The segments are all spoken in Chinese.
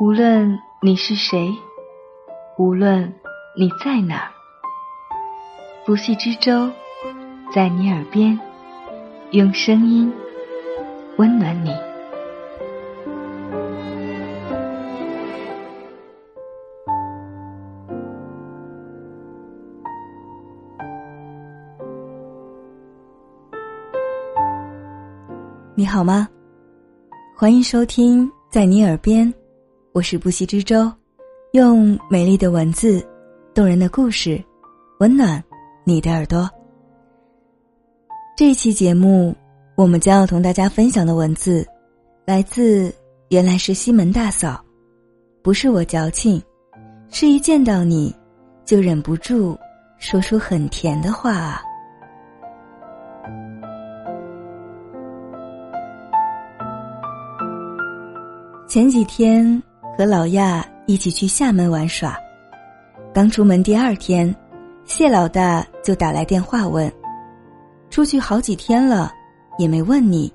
无论你是谁，无论你在哪儿，不系之舟在你耳边，用声音温暖你。你好吗？欢迎收听在你耳边，我是不息之舟，用美丽的文字、动人的故事，温暖你的耳朵。这期节目，我们将要同大家分享的文字，来自原来是西门大嫂，不是我矫情，是一见到你，就忍不住说出很甜的话啊。前几天和老亚一起去厦门玩耍，刚出门第二天，谢老大就打来电话问：“出去好几天了，也没问你，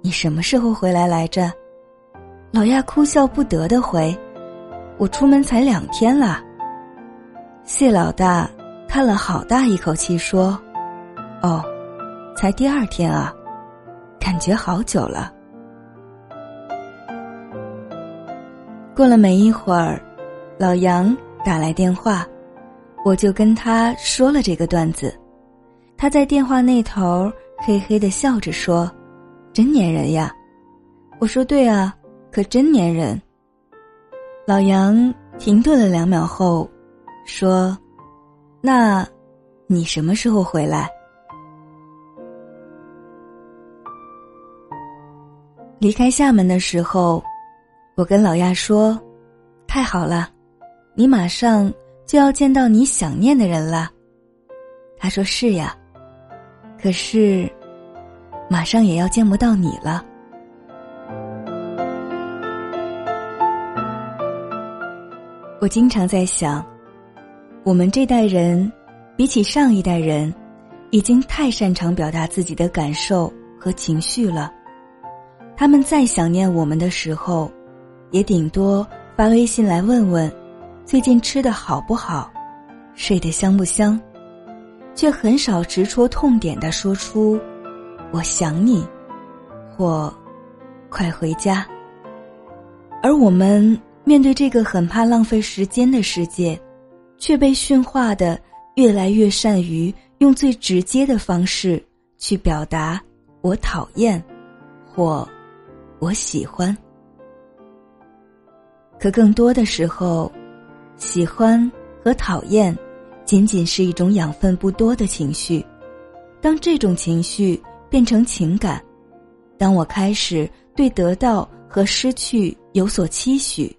你什么时候回来来着？”老亚哭笑不得的回：“我出门才两天啦。”谢老大叹了好大一口气说：“哦，才第二天啊，感觉好久了。”过了没一会儿，老杨打来电话，我就跟他说了这个段子。他在电话那头嘿嘿的笑着说：“真粘人呀！”我说：“对啊，可真粘人。”老杨停顿了两秒后，说：“那，你什么时候回来？”离开厦门的时候。我跟老亚说：“太好了，你马上就要见到你想念的人了。”他说：“是呀，可是马上也要见不到你了。”我经常在想，我们这代人比起上一代人，已经太擅长表达自己的感受和情绪了。他们再想念我们的时候。也顶多发微信来问问，最近吃的好不好，睡得香不香，却很少直戳痛点的说出“我想你”或“快回家”。而我们面对这个很怕浪费时间的世界，却被驯化的越来越善于用最直接的方式去表达“我讨厌”或“我喜欢”。可更多的时候，喜欢和讨厌，仅仅是一种养分不多的情绪。当这种情绪变成情感，当我开始对得到和失去有所期许，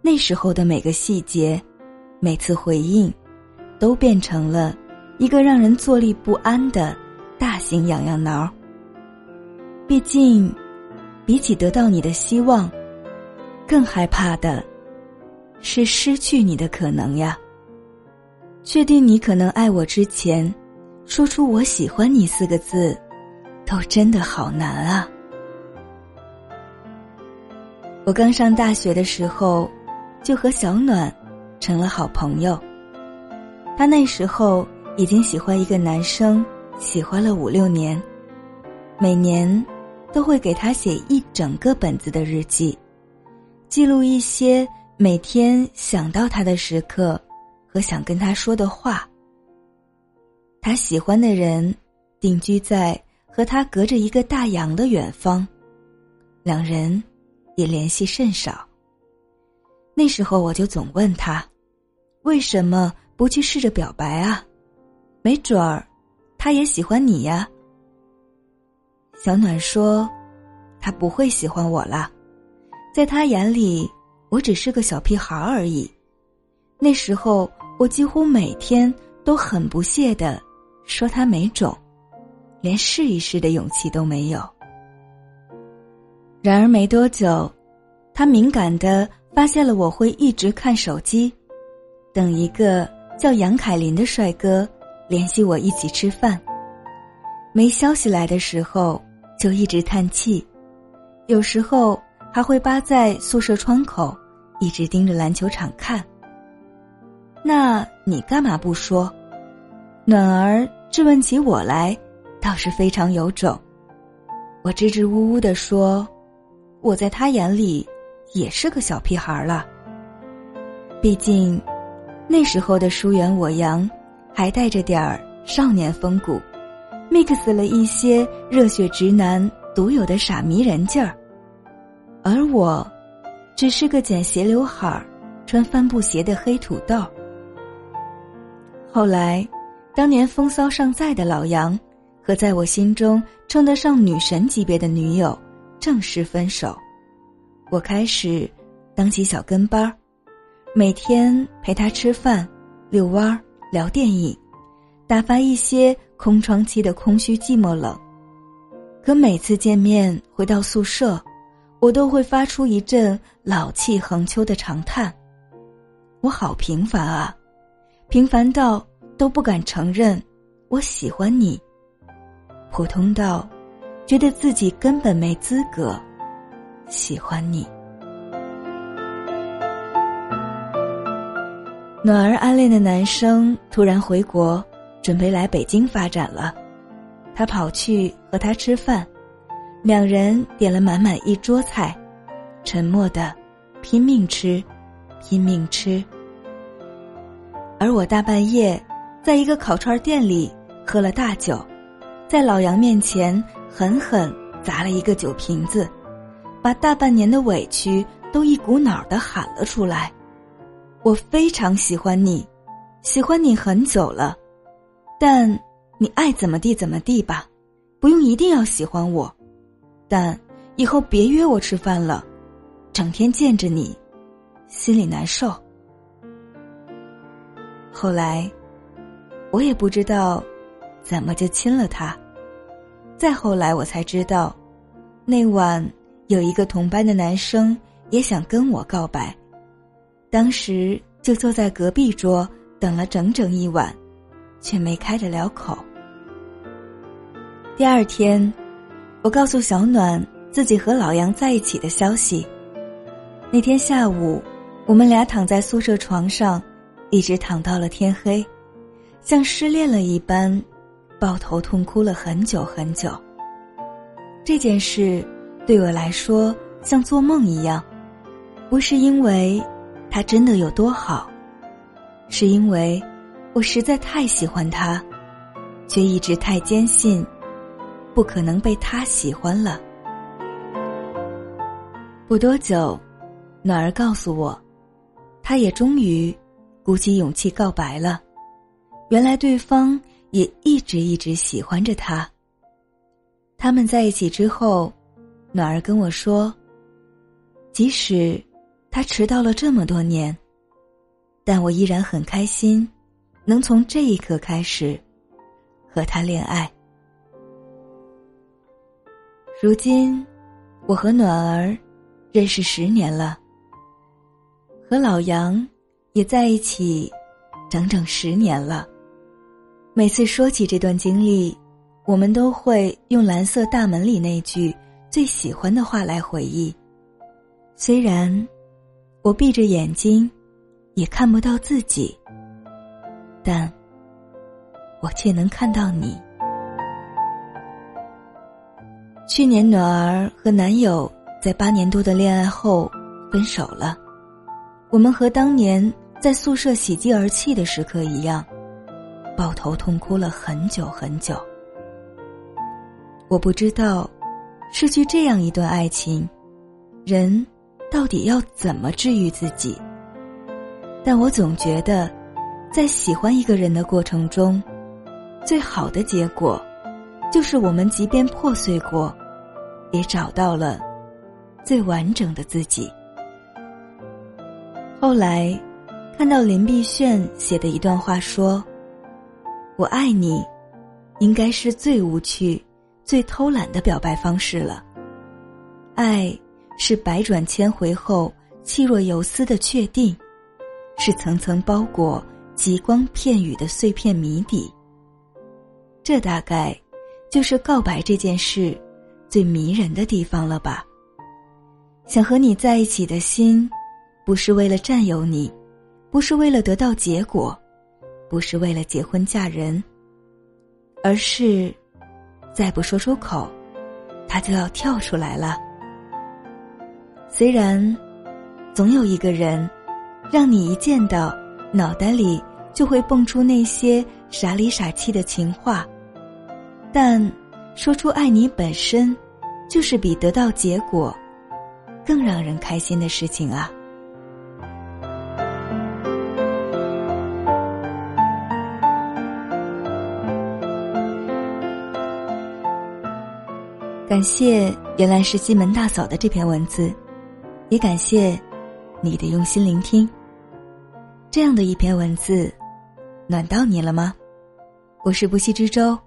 那时候的每个细节，每次回应，都变成了一个让人坐立不安的大型痒痒挠。毕竟，比起得到你的希望。更害怕的，是失去你的可能呀。确定你可能爱我之前，说出“我喜欢你”四个字，都真的好难啊。我刚上大学的时候，就和小暖成了好朋友。他那时候已经喜欢一个男生，喜欢了五六年，每年都会给他写一整个本子的日记。记录一些每天想到他的时刻和想跟他说的话。他喜欢的人定居在和他隔着一个大洋的远方，两人也联系甚少。那时候我就总问他，为什么不去试着表白啊？没准儿他也喜欢你呀。小暖说，他不会喜欢我了。在他眼里，我只是个小屁孩而已。那时候，我几乎每天都很不屑的说他没种，连试一试的勇气都没有。然而没多久，他敏感的发现了我会一直看手机，等一个叫杨凯林的帅哥联系我一起吃饭。没消息来的时候，就一直叹气，有时候。还会扒在宿舍窗口一直盯着篮球场看。那你干嘛不说？暖儿质问起我来，倒是非常有种。我支支吾吾的说：“我在他眼里也是个小屁孩了。毕竟，那时候的疏远我阳，还带着点儿少年风骨，mix 了一些热血直男独有的傻迷人劲儿。而我，只是个剪斜刘海儿、穿帆布鞋的黑土豆。后来，当年风骚尚在的老杨。”和在我心中称得上女神级别的女友正式分手，我开始当起小跟班儿，每天陪他吃饭、遛弯儿、聊电影，打发一些空窗期的空虚寂寞冷。可每次见面回到宿舍，我都会发出一阵老气横秋的长叹。我好平凡啊，平凡到都不敢承认我喜欢你。普通到，觉得自己根本没资格喜欢你。暖儿暗恋的男生突然回国，准备来北京发展了。他跑去和他吃饭，两人点了满满一桌菜，沉默的拼命吃，拼命吃。而我大半夜在一个烤串店里喝了大酒。在老杨面前狠狠砸了一个酒瓶子，把大半年的委屈都一股脑的喊了出来。我非常喜欢你，喜欢你很久了，但你爱怎么地怎么地吧，不用一定要喜欢我，但以后别约我吃饭了，整天见着你，心里难受。后来，我也不知道怎么就亲了他。再后来，我才知道，那晚有一个同班的男生也想跟我告白，当时就坐在隔壁桌等了整整一晚，却没开得了口。第二天，我告诉小暖自己和老杨在一起的消息。那天下午，我们俩躺在宿舍床上，一直躺到了天黑，像失恋了一般。抱头痛哭了很久很久。这件事对我来说像做梦一样，不是因为他真的有多好，是因为我实在太喜欢他，却一直太坚信不可能被他喜欢了。不多久，暖儿告诉我，他也终于鼓起勇气告白了。原来对方。也一直一直喜欢着他。他们在一起之后，暖儿跟我说：“即使他迟到了这么多年，但我依然很开心，能从这一刻开始和他恋爱。”如今，我和暖儿认识十年了，和老杨也在一起整整十年了。每次说起这段经历，我们都会用《蓝色大门》里那句最喜欢的话来回忆。虽然我闭着眼睛也看不到自己，但我却能看到你。去年暖儿和男友在八年多的恋爱后分手了，我们和当年在宿舍喜极而泣的时刻一样。抱头痛哭了很久很久。我不知道，失去这样一段爱情，人到底要怎么治愈自己？但我总觉得，在喜欢一个人的过程中，最好的结果，就是我们即便破碎过，也找到了最完整的自己。后来，看到林碧炫写的一段话说。我爱你，应该是最无趣、最偷懒的表白方式了。爱是百转千回后气若游丝的确定，是层层包裹极光片羽的碎片谜底。这大概就是告白这件事最迷人的地方了吧？想和你在一起的心，不是为了占有你，不是为了得到结果，不是为了结婚嫁人，而是再不说出口，他就要跳出来了。虽然总有一个人，让你一见到，脑袋里就会蹦出那些傻里傻气的情话，但说出爱你本身，就是比得到结果更让人开心的事情啊。感谢原来是西门大嫂的这篇文字，也感谢你的用心聆听。这样的一篇文字，暖到你了吗？我是不息之舟，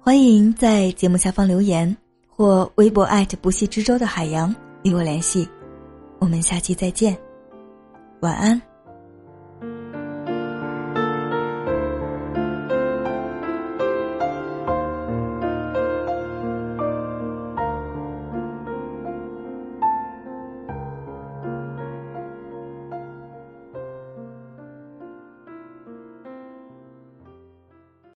欢迎在节目下方留言或微博艾特不系之舟的海洋与我联系。我们下期再见，晚安。